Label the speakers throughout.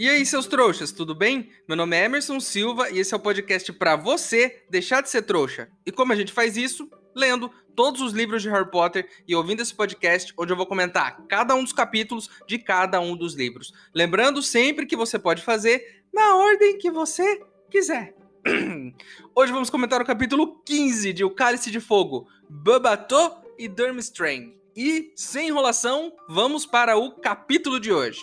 Speaker 1: E aí, seus trouxas, tudo bem? Meu nome é Emerson Silva e esse é o podcast para você deixar de ser trouxa. E como a gente faz isso? Lendo todos os livros de Harry Potter e ouvindo esse podcast, onde eu vou comentar cada um dos capítulos de cada um dos livros. Lembrando sempre que você pode fazer na ordem que você quiser. Hoje vamos comentar o capítulo 15 de O Cálice de Fogo, Babato e Durmstrang. E, sem enrolação, vamos para o capítulo de hoje.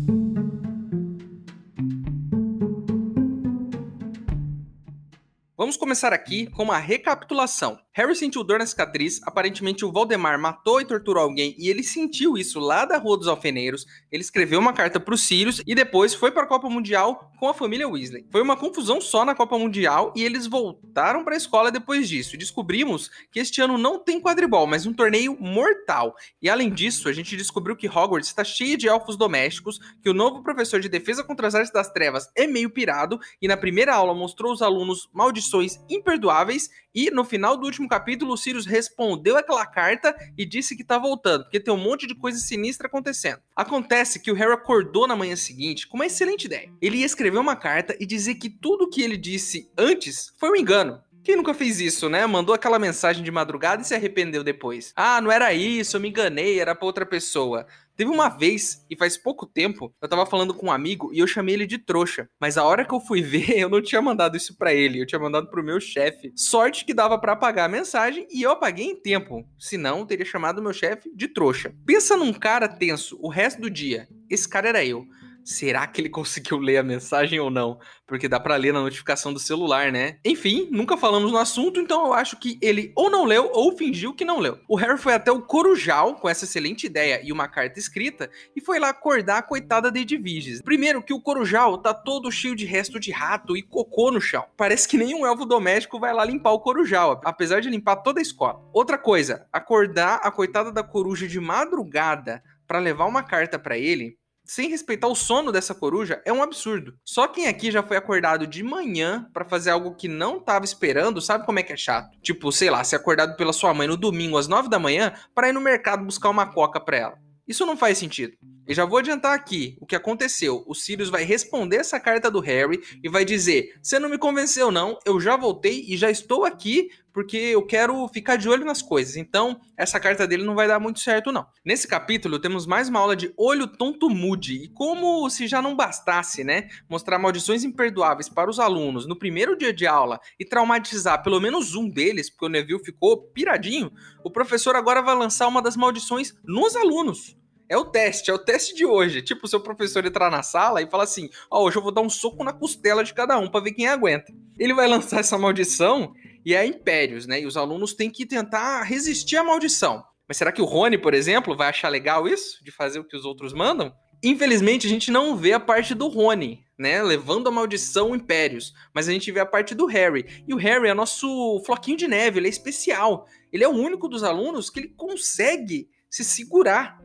Speaker 1: Vamos começar aqui com uma recapitulação. Harry sentiu dor na cicatriz, aparentemente o Valdemar matou e torturou alguém e ele sentiu isso lá da Rua dos Alfeneiros. Ele escreveu uma carta para os Sirius e depois foi para a Copa Mundial com a família Weasley. Foi uma confusão só na Copa Mundial e eles voltaram para a escola depois disso. Descobrimos que este ano não tem quadribol, mas um torneio mortal. E além disso, a gente descobriu que Hogwarts está cheia de elfos domésticos, que o novo professor de defesa contra as artes das trevas é meio pirado e na primeira aula mostrou os alunos maldições imperdoáveis e no final do último capítulo, o Sirius respondeu aquela carta e disse que tá voltando, porque tem um monte de coisa sinistra acontecendo. Acontece que o Harry acordou na manhã seguinte com uma excelente ideia. Ele ia escrever uma carta e dizer que tudo que ele disse antes foi um engano. Quem nunca fez isso, né? Mandou aquela mensagem de madrugada e se arrependeu depois. Ah, não era isso, eu me enganei, era pra outra pessoa. Teve uma vez, e faz pouco tempo, eu tava falando com um amigo e eu chamei ele de trouxa. Mas a hora que eu fui ver, eu não tinha mandado isso para ele, eu tinha mandado pro meu chefe. Sorte que dava para apagar a mensagem e eu apaguei em tempo. Senão, eu teria chamado meu chefe de trouxa. Pensa num cara tenso o resto do dia. Esse cara era eu. Será que ele conseguiu ler a mensagem ou não? Porque dá para ler na notificação do celular, né? Enfim, nunca falamos no assunto, então eu acho que ele ou não leu ou fingiu que não leu. O Harry foi até o Corujal com essa excelente ideia e uma carta escrita e foi lá acordar a coitada de Edviges. Primeiro que o Corujal tá todo cheio de resto de rato e cocô no chão. Parece que nenhum elfo doméstico vai lá limpar o Corujal, apesar de limpar toda a escola. Outra coisa, acordar a coitada da coruja de madrugada para levar uma carta para ele sem respeitar o sono dessa coruja é um absurdo. Só quem aqui já foi acordado de manhã para fazer algo que não estava esperando, sabe como é que é chato? Tipo, sei lá, ser acordado pela sua mãe no domingo às 9 da manhã para ir no mercado buscar uma coca para ela. Isso não faz sentido. E já vou adiantar aqui o que aconteceu. O Sirius vai responder essa carta do Harry e vai dizer: Você não me convenceu, não. Eu já voltei e já estou aqui porque eu quero ficar de olho nas coisas. Então, essa carta dele não vai dar muito certo, não. Nesse capítulo, temos mais uma aula de olho tonto mude. E como se já não bastasse, né? Mostrar maldições imperdoáveis para os alunos no primeiro dia de aula e traumatizar pelo menos um deles, porque o Neville ficou piradinho, o professor agora vai lançar uma das maldições nos alunos. É o teste, é o teste de hoje. Tipo, o seu professor entrar na sala e falar assim: Ó, oh, hoje eu vou dar um soco na costela de cada um para ver quem aguenta. Ele vai lançar essa maldição e é impérios, né? E os alunos têm que tentar resistir à maldição. Mas será que o Rony, por exemplo, vai achar legal isso? De fazer o que os outros mandam? Infelizmente, a gente não vê a parte do Rony, né? Levando a maldição impérios. Mas a gente vê a parte do Harry. E o Harry é nosso floquinho de neve, ele é especial. Ele é o único dos alunos que ele consegue se segurar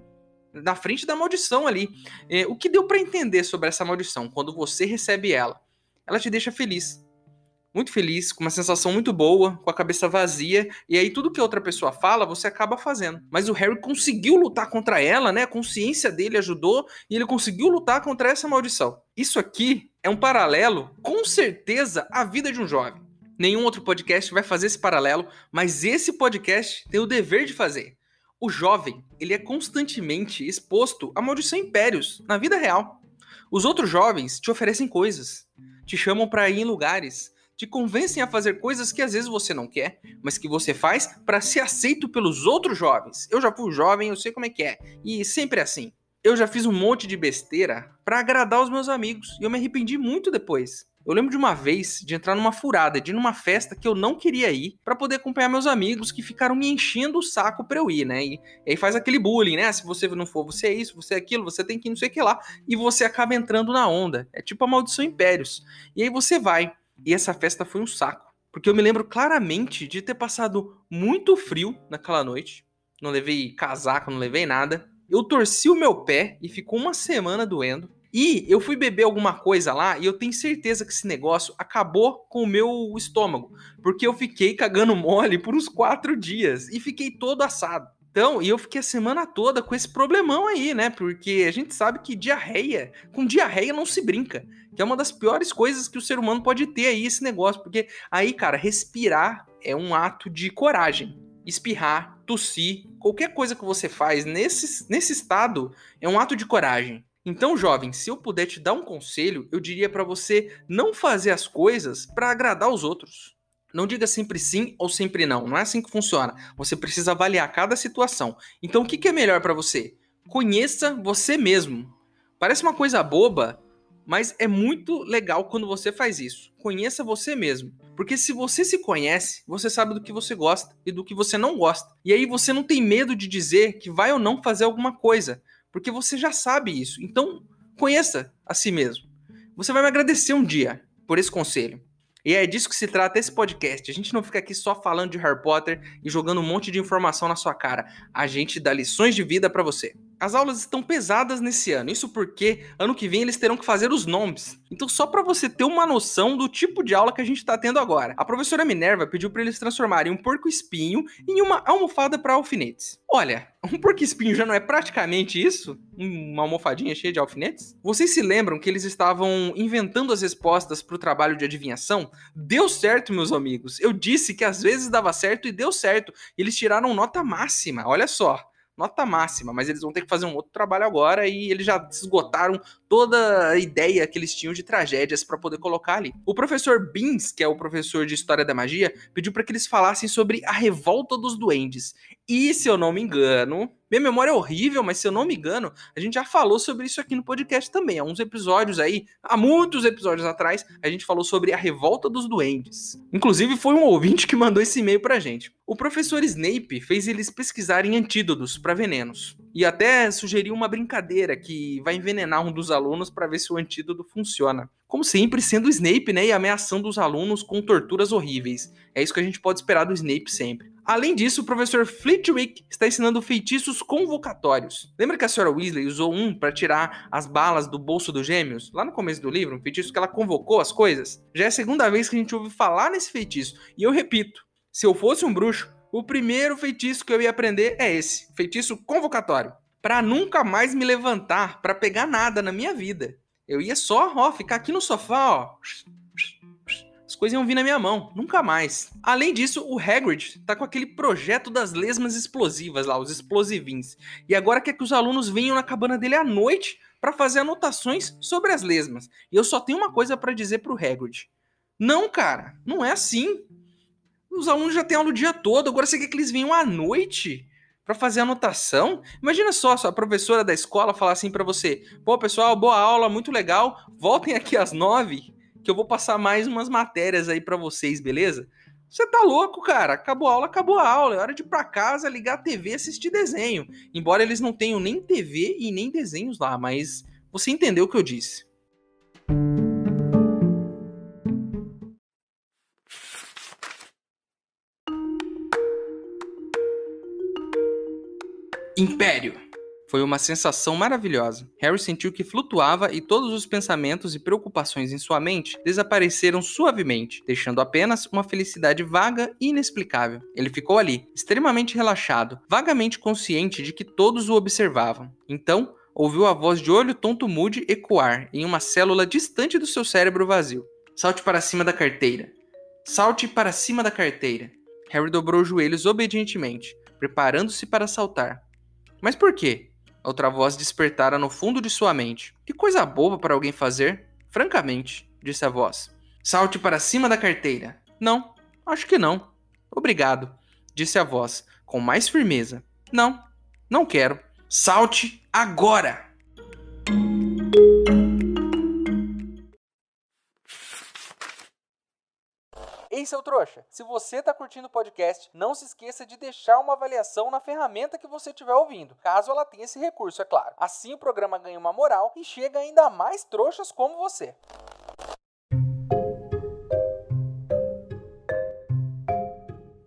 Speaker 1: na frente da maldição ali. É, o que deu para entender sobre essa maldição? Quando você recebe ela, ela te deixa feliz. Muito feliz, com uma sensação muito boa, com a cabeça vazia, e aí tudo que outra pessoa fala, você acaba fazendo. Mas o Harry conseguiu lutar contra ela, né? A consciência dele ajudou e ele conseguiu lutar contra essa maldição. Isso aqui é um paralelo, com certeza, à vida de um jovem. Nenhum outro podcast vai fazer esse paralelo, mas esse podcast tem o dever de fazer. O jovem, ele é constantemente exposto a maldição impérios na vida real. Os outros jovens te oferecem coisas, te chamam para ir em lugares, te convencem a fazer coisas que às vezes você não quer, mas que você faz para ser aceito pelos outros jovens. Eu já fui jovem, eu sei como é que é, e sempre é assim. eu já fiz um monte de besteira para agradar os meus amigos e eu me arrependi muito depois. Eu lembro de uma vez de entrar numa furada, de ir numa festa que eu não queria ir, para poder acompanhar meus amigos que ficaram me enchendo o saco pra eu ir, né? E, aí faz aquele bullying, né? Se você não for, você é isso, você é aquilo, você tem que não sei o que lá. E você acaba entrando na onda. É tipo a maldição impérios. E aí você vai. E essa festa foi um saco. Porque eu me lembro claramente de ter passado muito frio naquela noite. Não levei casaco, não levei nada. Eu torci o meu pé e ficou uma semana doendo. E eu fui beber alguma coisa lá e eu tenho certeza que esse negócio acabou com o meu estômago. Porque eu fiquei cagando mole por uns quatro dias e fiquei todo assado. Então, e eu fiquei a semana toda com esse problemão aí, né? Porque a gente sabe que diarreia, com diarreia não se brinca. Que é uma das piores coisas que o ser humano pode ter aí, esse negócio. Porque aí, cara, respirar é um ato de coragem. Espirrar, tossir, qualquer coisa que você faz nesse, nesse estado é um ato de coragem. Então, jovem, se eu puder te dar um conselho, eu diria para você não fazer as coisas para agradar os outros. Não diga sempre sim ou sempre não. Não é assim que funciona. Você precisa avaliar cada situação. Então, o que é melhor para você? Conheça você mesmo. Parece uma coisa boba, mas é muito legal quando você faz isso. Conheça você mesmo. Porque se você se conhece, você sabe do que você gosta e do que você não gosta. E aí você não tem medo de dizer que vai ou não fazer alguma coisa porque você já sabe isso. Então, conheça a si mesmo. Você vai me agradecer um dia por esse conselho. E é disso que se trata esse podcast. A gente não fica aqui só falando de Harry Potter e jogando um monte de informação na sua cara. A gente dá lições de vida para você. As aulas estão pesadas nesse ano, isso porque ano que vem eles terão que fazer os nomes. Então, só para você ter uma noção do tipo de aula que a gente está tendo agora, a professora Minerva pediu para eles transformarem um porco-espinho em uma almofada para alfinetes. Olha, um porco-espinho já não é praticamente isso? Uma almofadinha cheia de alfinetes? Vocês se lembram que eles estavam inventando as respostas para o trabalho de adivinhação? Deu certo, meus amigos. Eu disse que às vezes dava certo e deu certo. Eles tiraram nota máxima, olha só nota máxima, mas eles vão ter que fazer um outro trabalho agora e eles já esgotaram toda a ideia que eles tinham de tragédias para poder colocar ali. O professor Beans, que é o professor de História da Magia, pediu para que eles falassem sobre a revolta dos duendes. E se eu não me engano, minha memória é horrível, mas se eu não me engano, a gente já falou sobre isso aqui no podcast também. Há uns episódios aí, há muitos episódios atrás, a gente falou sobre a revolta dos duendes. Inclusive, foi um ouvinte que mandou esse e-mail pra gente. O professor Snape fez eles pesquisarem antídotos para venenos. E até sugeriu uma brincadeira que vai envenenar um dos alunos para ver se o antídoto funciona. Como sempre, sendo o Snape, né, e ameaçando os alunos com torturas horríveis. É isso que a gente pode esperar do Snape sempre. Além disso, o professor Flitwick está ensinando feitiços convocatórios. Lembra que a senhora Weasley usou um para tirar as balas do bolso dos gêmeos? Lá no começo do livro, um feitiço que ela convocou as coisas? Já é a segunda vez que a gente ouve falar nesse feitiço. E eu repito, se eu fosse um bruxo, o primeiro feitiço que eu ia aprender é esse, feitiço convocatório. Para nunca mais me levantar para pegar nada na minha vida. Eu ia só, ó, ficar aqui no sofá, ó, as coisas iam vir na minha mão, nunca mais. Além disso, o Hagrid tá com aquele projeto das lesmas explosivas lá, os explosivins. E agora quer que os alunos venham na cabana dele à noite para fazer anotações sobre as lesmas. E eu só tenho uma coisa para dizer pro Hagrid. Não, cara, não é assim. Os alunos já têm aula o dia todo, agora você quer que eles venham à noite? para fazer anotação. Imagina só, a professora da escola falar assim para você: "Pô, pessoal, boa aula, muito legal. Voltem aqui às nove que eu vou passar mais umas matérias aí para vocês, beleza? Você tá louco, cara? Acabou a aula, acabou a aula. É hora de ir pra casa, ligar a TV assistir desenho. Embora eles não tenham nem TV e nem desenhos lá, mas você entendeu o que eu disse. Império. Foi uma sensação maravilhosa. Harry sentiu que flutuava e todos os pensamentos e preocupações em sua mente desapareceram suavemente, deixando apenas uma felicidade vaga e inexplicável. Ele ficou ali, extremamente relaxado, vagamente consciente de que todos o observavam. Então, ouviu a voz de olho tonto mude ecoar em uma célula distante do seu cérebro vazio. Salte para cima da carteira. Salte para cima da carteira. Harry dobrou os joelhos obedientemente, preparando-se para saltar. Mas por quê? Outra voz despertara no fundo de sua mente. Que coisa boba para alguém fazer? Francamente, disse a voz. Salte para cima da carteira. Não, acho que não. Obrigado, disse a voz, com mais firmeza. Não, não quero. Salte agora!
Speaker 2: Seu trouxa, se você está curtindo o podcast, não se esqueça de deixar uma avaliação na ferramenta que você estiver ouvindo, caso ela tenha esse recurso, é claro. Assim o programa ganha uma moral e chega ainda mais trouxas como você.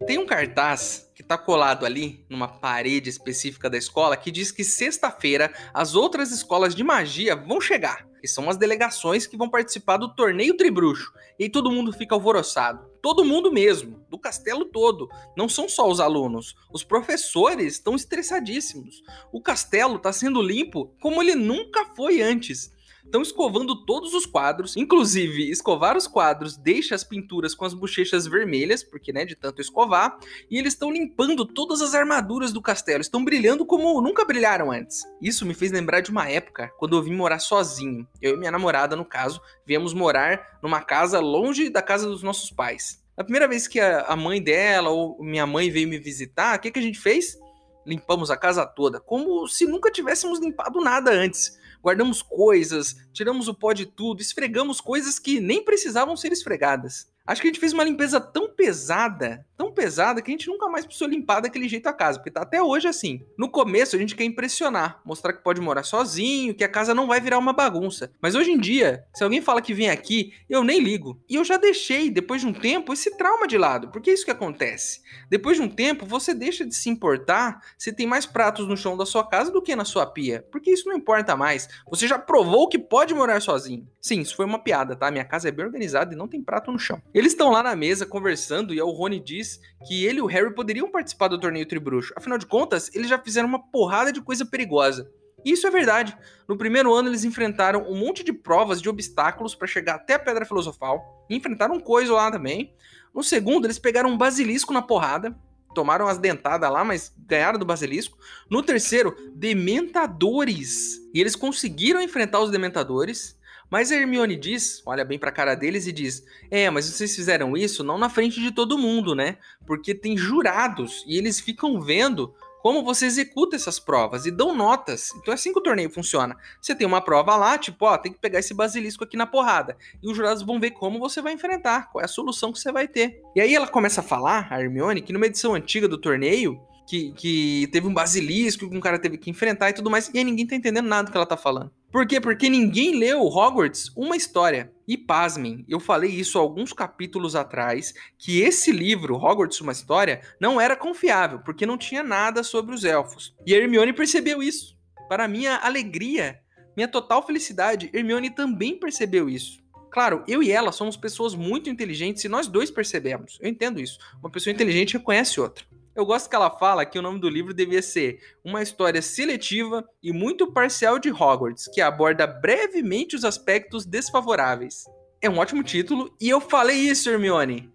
Speaker 1: Tem um cartaz que tá colado ali numa parede específica da escola que diz que sexta-feira as outras escolas de magia vão chegar, que são as delegações que vão participar do torneio Tribruxo. E todo mundo fica alvoroçado. Todo mundo mesmo, do castelo todo. Não são só os alunos. Os professores estão estressadíssimos. O castelo está sendo limpo como ele nunca foi antes estão escovando todos os quadros, inclusive escovar os quadros deixa as pinturas com as bochechas vermelhas, porque né, de tanto escovar, e eles estão limpando todas as armaduras do castelo, estão brilhando como nunca brilharam antes. Isso me fez lembrar de uma época quando eu vim morar sozinho. Eu e minha namorada, no caso, viemos morar numa casa longe da casa dos nossos pais. A primeira vez que a mãe dela ou minha mãe veio me visitar, o que, que a gente fez? Limpamos a casa toda, como se nunca tivéssemos limpado nada antes guardamos coisas, tiramos o pó de tudo, esfregamos coisas que nem precisavam ser esfregadas. Acho que a gente fez uma limpeza tão pesada, tão pesada, que a gente nunca mais precisou limpar daquele jeito a casa, porque tá até hoje assim. No começo a gente quer impressionar, mostrar que pode morar sozinho, que a casa não vai virar uma bagunça. Mas hoje em dia, se alguém fala que vem aqui, eu nem ligo. E eu já deixei, depois de um tempo, esse trauma de lado, porque é isso que acontece. Depois de um tempo, você deixa de se importar se tem mais pratos no chão da sua casa do que na sua pia, porque isso não importa mais. Você já provou que pode morar sozinho. Sim, isso foi uma piada, tá? Minha casa é bem organizada e não tem prato no chão. Eles estão lá na mesa conversando e o Rony diz que ele e o Harry poderiam participar do torneio Tribruxo. Afinal de contas, eles já fizeram uma porrada de coisa perigosa. E isso é verdade. No primeiro ano, eles enfrentaram um monte de provas de obstáculos para chegar até a Pedra Filosofal. E enfrentaram coisa lá também. No segundo, eles pegaram um basilisco na porrada. Tomaram as dentadas lá, mas ganharam do basilisco. No terceiro, dementadores. E eles conseguiram enfrentar os dementadores. Mas a Hermione diz, olha bem pra cara deles e diz: É, mas vocês fizeram isso não na frente de todo mundo, né? Porque tem jurados e eles ficam vendo como você executa essas provas e dão notas. Então é assim que o torneio funciona. Você tem uma prova lá, tipo, ó, tem que pegar esse basilisco aqui na porrada. E os jurados vão ver como você vai enfrentar, qual é a solução que você vai ter. E aí ela começa a falar, a Hermione, que numa edição antiga do torneio, que, que teve um basilisco que um cara teve que enfrentar e tudo mais, e aí ninguém tá entendendo nada do que ela tá falando. Por quê? Porque ninguém leu Hogwarts uma história. E pasmem, eu falei isso alguns capítulos atrás, que esse livro, Hogwarts Uma História, não era confiável, porque não tinha nada sobre os elfos. E Hermione percebeu isso. Para minha alegria, minha total felicidade, Hermione também percebeu isso. Claro, eu e ela somos pessoas muito inteligentes e nós dois percebemos. Eu entendo isso. Uma pessoa inteligente reconhece outra. Eu gosto que ela fala que o nome do livro devia ser Uma História Seletiva e Muito Parcial de Hogwarts, que aborda brevemente os aspectos desfavoráveis. É um ótimo título e eu falei isso, Hermione.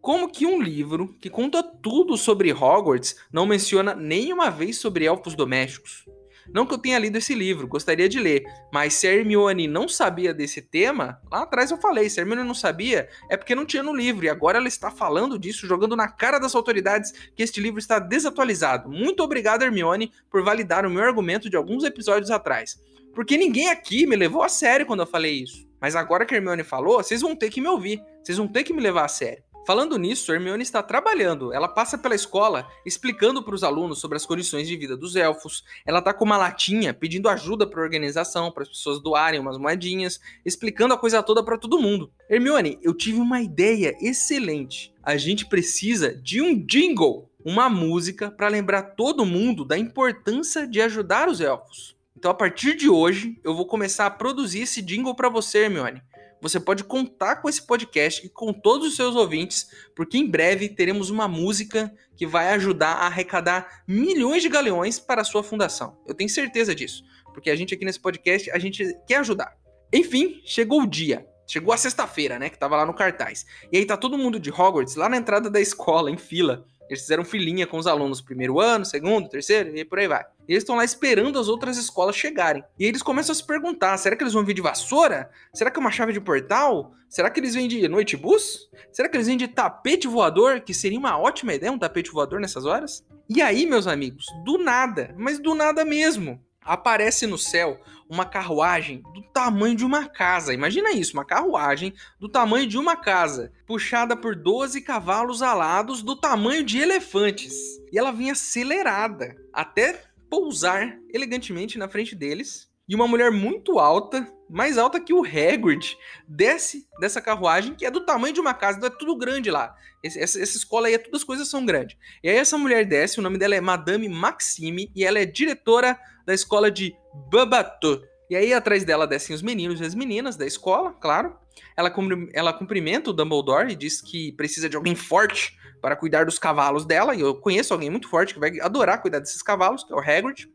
Speaker 1: Como que um livro que conta tudo sobre Hogwarts não menciona nenhuma vez sobre elfos domésticos? Não que eu tenha lido esse livro, gostaria de ler, mas se a Hermione não sabia desse tema, lá atrás eu falei, se a Hermione não sabia, é porque não tinha no livro, e agora ela está falando disso, jogando na cara das autoridades que este livro está desatualizado. Muito obrigado, Hermione, por validar o meu argumento de alguns episódios atrás. Porque ninguém aqui me levou a sério quando eu falei isso. Mas agora que a Hermione falou, vocês vão ter que me ouvir, vocês vão ter que me levar a sério. Falando nisso, Hermione está trabalhando. Ela passa pela escola explicando para os alunos sobre as condições de vida dos elfos. Ela está com uma latinha pedindo ajuda para a organização, para as pessoas doarem umas moedinhas, explicando a coisa toda para todo mundo. Hermione, eu tive uma ideia excelente. A gente precisa de um jingle, uma música para lembrar todo mundo da importância de ajudar os elfos. Então, a partir de hoje, eu vou começar a produzir esse jingle para você, Hermione você pode contar com esse podcast e com todos os seus ouvintes, porque em breve teremos uma música que vai ajudar a arrecadar milhões de galeões para a sua fundação. Eu tenho certeza disso, porque a gente aqui nesse podcast, a gente quer ajudar. Enfim, chegou o dia. Chegou a sexta-feira, né, que tava lá no cartaz. E aí tá todo mundo de Hogwarts lá na entrada da escola, em fila, eles fizeram filinha com os alunos, primeiro ano, segundo, terceiro, e por aí vai. E eles estão lá esperando as outras escolas chegarem. E eles começam a se perguntar: será que eles vão vir de vassoura? Será que é uma chave de portal? Será que eles vêm de noite bus? Será que eles vêm de tapete voador? Que seria uma ótima ideia um tapete voador nessas horas? E aí, meus amigos, do nada, mas do nada mesmo, aparece no céu uma carruagem do tamanho de uma casa. Imagina isso, uma carruagem do tamanho de uma casa, puxada por 12 cavalos alados do tamanho de elefantes. E ela vinha acelerada até pousar elegantemente na frente deles. E uma mulher muito alta, mais alta que o Hagrid, desce dessa carruagem, que é do tamanho de uma casa, então é tudo grande lá. Essa, essa, escola aí, todas as coisas são grandes. E aí essa mulher desce, o nome dela é Madame Maxime, e ela é diretora da escola de Babato. E aí atrás dela descem os meninos e as meninas da escola, claro. Ela, ela cumprimenta o Dumbledore e diz que precisa de alguém forte para cuidar dos cavalos dela. E eu conheço alguém muito forte que vai adorar cuidar desses cavalos, que é o Hagrid.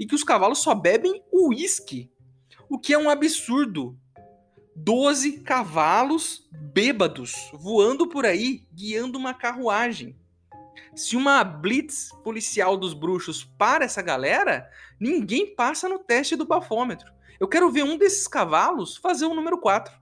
Speaker 1: E que os cavalos só bebem uísque. O que é um absurdo. 12 cavalos bêbados voando por aí, guiando uma carruagem. Se uma blitz policial dos bruxos para essa galera, ninguém passa no teste do bafômetro. Eu quero ver um desses cavalos fazer o número 4.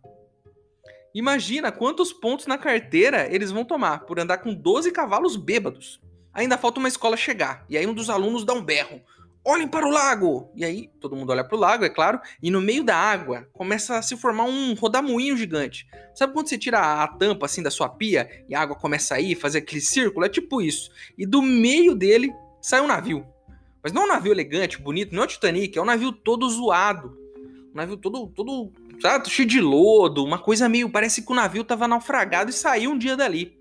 Speaker 1: Imagina quantos pontos na carteira eles vão tomar por andar com 12 cavalos bêbados. Ainda falta uma escola chegar, e aí um dos alunos dá um berro olhem para o lago! E aí, todo mundo olha para o lago, é claro, e no meio da água começa a se formar um rodamuinho gigante. Sabe quando você tira a tampa assim da sua pia e a água começa a ir, fazer aquele círculo? É tipo isso. E do meio dele sai um navio. Mas não é um navio elegante, bonito, não é o Titanic, é um navio todo zoado. Um navio todo, todo sabe, cheio de lodo, uma coisa meio. Parece que o navio estava naufragado e saiu um dia dali.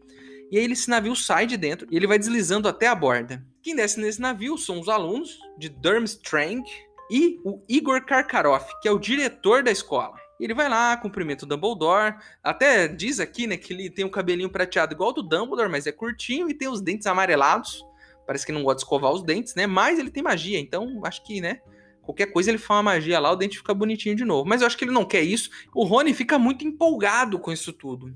Speaker 1: E aí esse navio sai de dentro e ele vai deslizando até a borda. Quem desce nesse navio são os alunos de Durmstrang e o Igor Karkaroff, que é o diretor da escola. Ele vai lá, cumprimenta o Dumbledore. Até diz aqui, né, que ele tem um cabelinho prateado igual ao do Dumbledore, mas é curtinho e tem os dentes amarelados. Parece que não gosta de escovar os dentes, né? Mas ele tem magia, então acho que, né? Qualquer coisa ele faz uma magia lá, o dente fica bonitinho de novo. Mas eu acho que ele não quer isso. O Rony fica muito empolgado com isso tudo.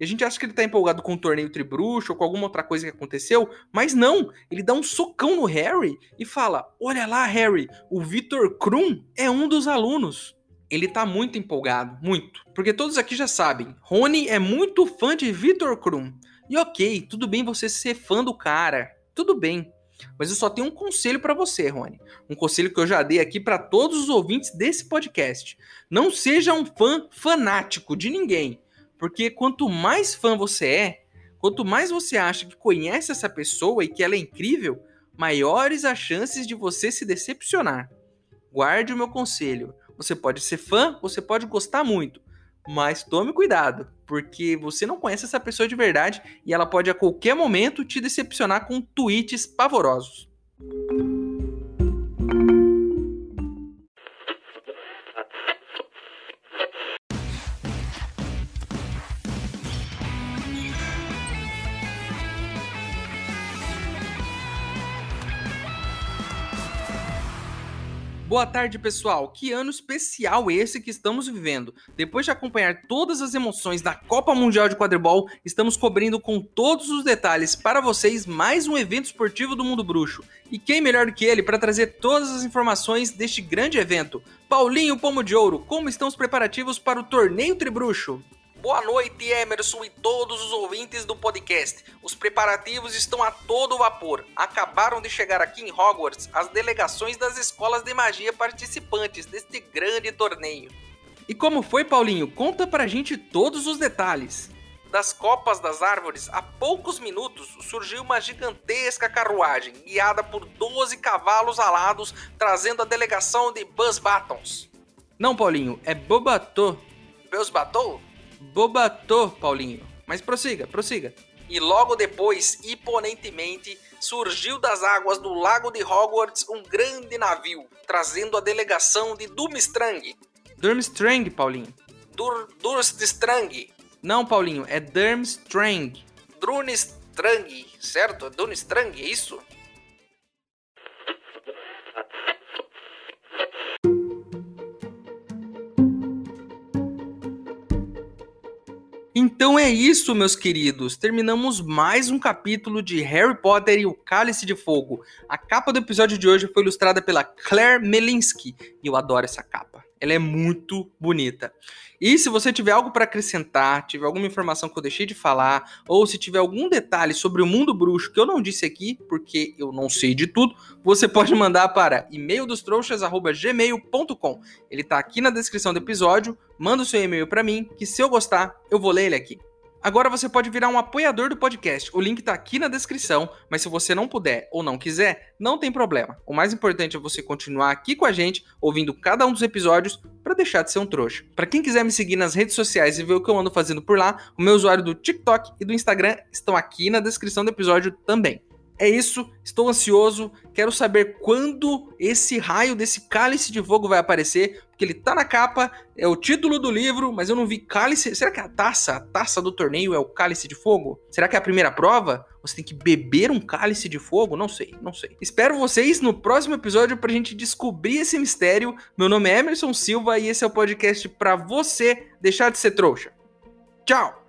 Speaker 1: E a gente acha que ele tá empolgado com o torneio tribruxo ou com alguma outra coisa que aconteceu, mas não. Ele dá um socão no Harry e fala: Olha lá, Harry, o Victor Krum é um dos alunos. Ele tá muito empolgado, muito. Porque todos aqui já sabem, Rony é muito fã de Victor Krum. E ok, tudo bem você ser fã do cara, tudo bem. Mas eu só tenho um conselho para você, Rony. Um conselho que eu já dei aqui para todos os ouvintes desse podcast. Não seja um fã fanático de ninguém. Porque quanto mais fã você é, quanto mais você acha que conhece essa pessoa e que ela é incrível, maiores as chances de você se decepcionar. Guarde o meu conselho. Você pode ser fã, você pode gostar muito, mas tome cuidado, porque você não conhece essa pessoa de verdade e ela pode a qualquer momento te decepcionar com tweets pavorosos. Boa tarde, pessoal. Que ano especial esse que estamos vivendo? Depois de acompanhar todas as emoções da Copa Mundial de Quadribol, estamos cobrindo com todos os detalhes para vocês mais um evento esportivo do Mundo Bruxo. E quem melhor do que ele para trazer todas as informações deste grande evento? Paulinho Pomo de Ouro, como estão os preparativos para o torneio Tribruxo? Boa noite, Emerson e todos os ouvintes do podcast. Os preparativos estão a todo vapor. Acabaram de chegar aqui em Hogwarts as delegações das escolas de magia participantes deste grande torneio. E como foi, Paulinho? Conta pra gente todos os detalhes. Das copas das árvores, há poucos minutos surgiu uma gigantesca carruagem, guiada por 12 cavalos alados, trazendo a delegação de Buzz Batons. Não, Paulinho, é Bobatô. Buzz Batou? Bobatô, Paulinho. Mas prossiga, prossiga. E logo depois, imponentemente, surgiu das águas do lago de Hogwarts um grande navio, trazendo a delegação de Durmstrang. Durmstrang, Paulinho. Dur Durmstrang. Não, Paulinho, é Durmstrang. Durmstrang, certo? Durmstrang, é isso? Então é isso, meus queridos. Terminamos mais um capítulo de Harry Potter e o Cálice de Fogo. A capa do episódio de hoje foi ilustrada pela Claire Melinsky e eu adoro essa capa. Ela é muito bonita. E se você tiver algo para acrescentar, tiver alguma informação que eu deixei de falar, ou se tiver algum detalhe sobre o mundo bruxo que eu não disse aqui, porque eu não sei de tudo, você pode mandar para e-maildostrouxas@gmail.com. Ele está aqui na descrição do episódio. Manda o seu e-mail para mim, que se eu gostar, eu vou ler ele aqui. Agora você pode virar um apoiador do podcast. O link tá aqui na descrição, mas se você não puder ou não quiser, não tem problema. O mais importante é você continuar aqui com a gente, ouvindo cada um dos episódios, para deixar de ser um trouxa. Para quem quiser me seguir nas redes sociais e ver o que eu ando fazendo por lá, o meu usuário do TikTok e do Instagram estão aqui na descrição do episódio também. É isso, estou ansioso, quero saber quando esse raio desse cálice de fogo vai aparecer, porque ele tá na capa, é o título do livro, mas eu não vi cálice. Será que a taça, a taça do torneio é o cálice de fogo? Será que é a primeira prova? Você tem que beber um cálice de fogo? Não sei, não sei. Espero vocês no próximo episódio pra gente descobrir esse mistério. Meu nome é Emerson Silva e esse é o podcast para você deixar de ser trouxa. Tchau!